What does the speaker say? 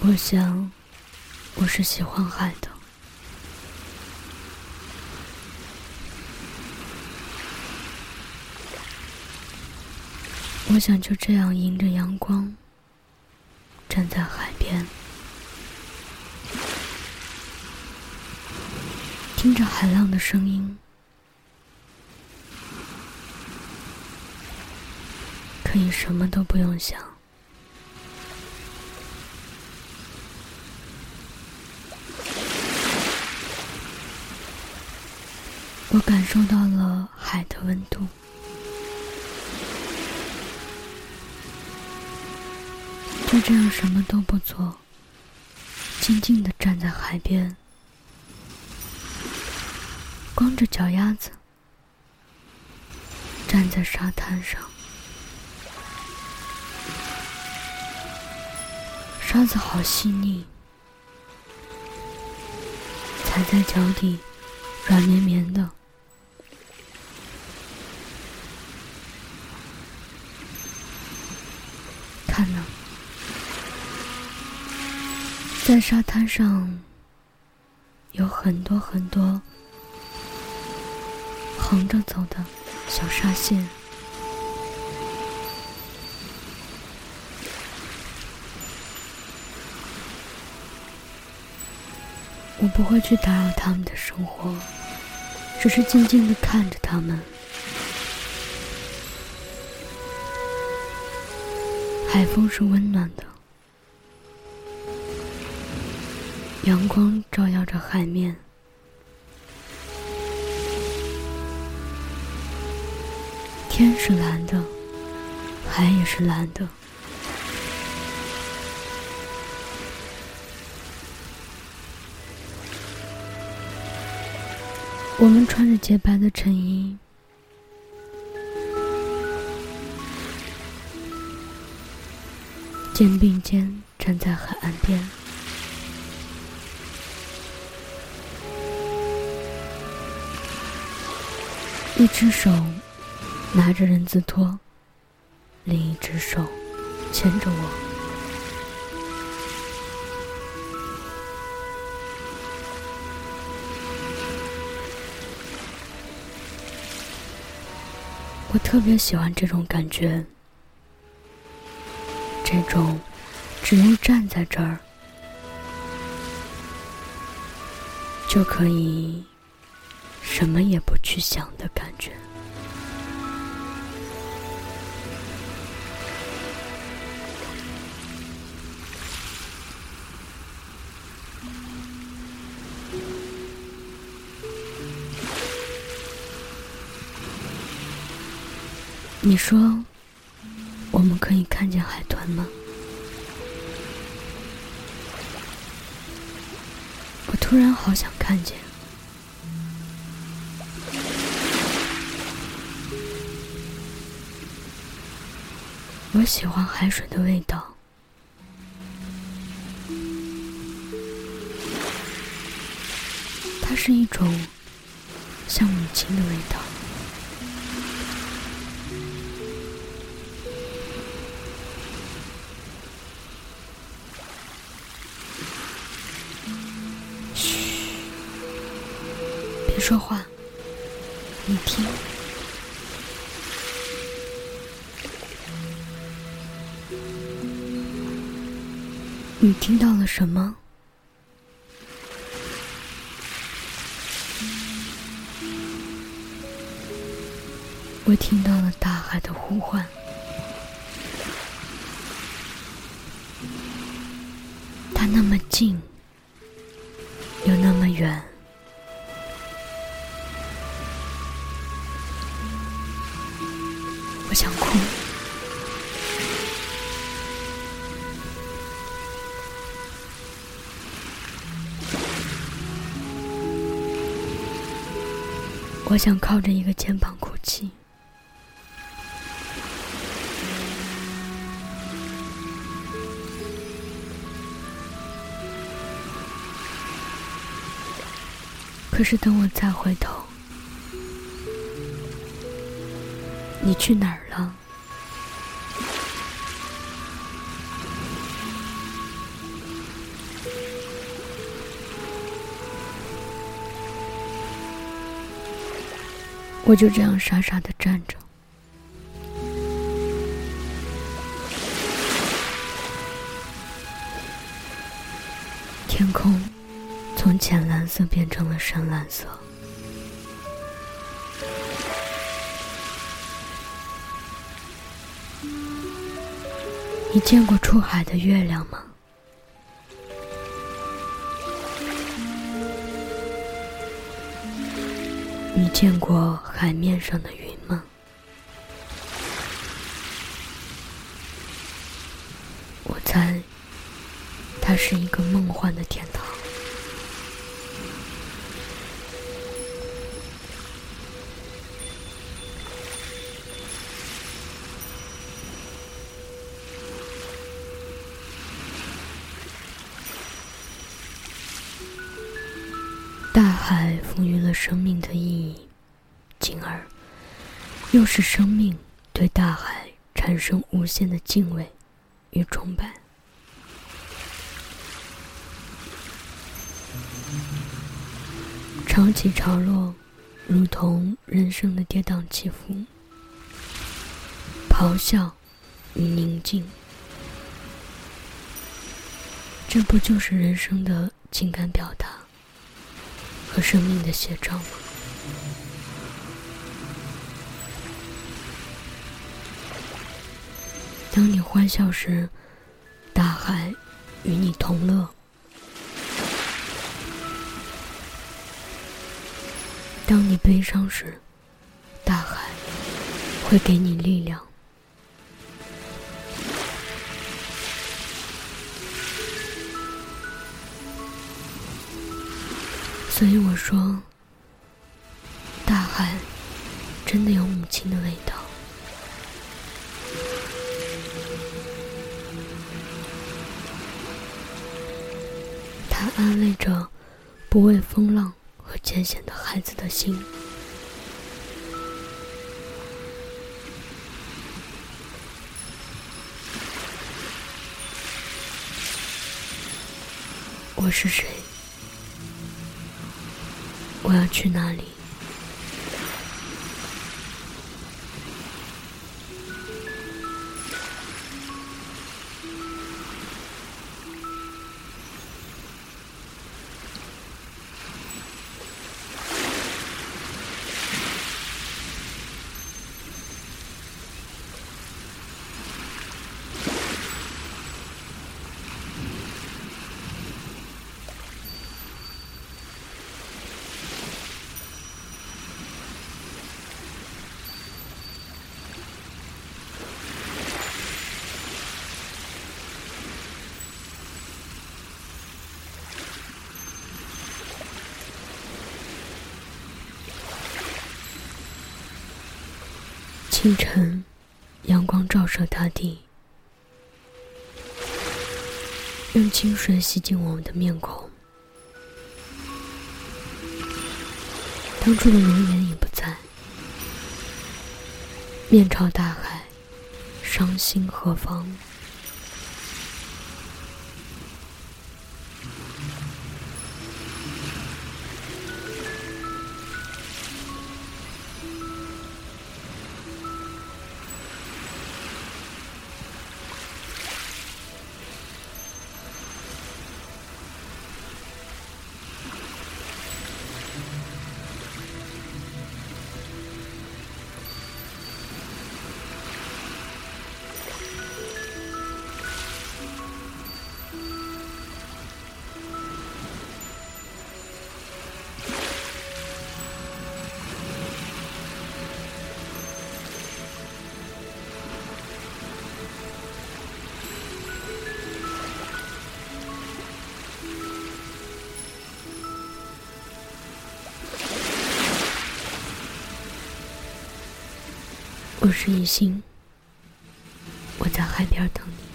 我想，我是喜欢海的。我想就这样迎着阳光，站在海边，听着海浪的声音，可以什么都不用想。我感受到了海的温度。就这样什么都不做，静静的站在海边，光着脚丫子站在沙滩上，沙子好细腻，踩在脚底软绵绵的，看呢。在沙滩上，有很多很多横着走的小沙线。我不会去打扰他们的生活，只是静静的看着他们。海风是温暖的。阳光照耀着海面，天是蓝的，海也是蓝的。我们穿着洁白的衬衣，肩并肩站在海岸边。一只手拿着人字拖，另一只手牵着我。我特别喜欢这种感觉，这种只用站在这儿就可以。什么也不去想的感觉。你说，我们可以看见海豚吗？我突然好想看见。我喜欢海水的味道，它是一种像母亲的味道。嘘，别说话，你听。你听到了什么？我听到了大海的呼唤，它那么近，又那么远，我想哭。我想靠着一个肩膀哭泣，可是等我再回头，你去哪儿了？我就这样傻傻的站着。天空从浅蓝色变成了深蓝色。你见过出海的月亮吗？你见过海面上的云吗？我猜，它是一个梦幻的天堂。大海赋予了生命的意义，进而又使生命对大海产生无限的敬畏与崇拜。潮起潮落，如同人生的跌宕起伏；咆哮与宁静，这不就是人生的情感表达？和生命的写照吗？当你欢笑时，大海与你同乐；当你悲伤时，大海会给你力量。所以我说，大海真的有母亲的味道。他安慰着不畏风浪和艰险的孩子的心。我是谁？我要去哪里？清晨，阳光照射大地，用清水洗净我们的面孔。当初的容颜已不在，面朝大海，伤心何妨？我是一心，我在海边等你。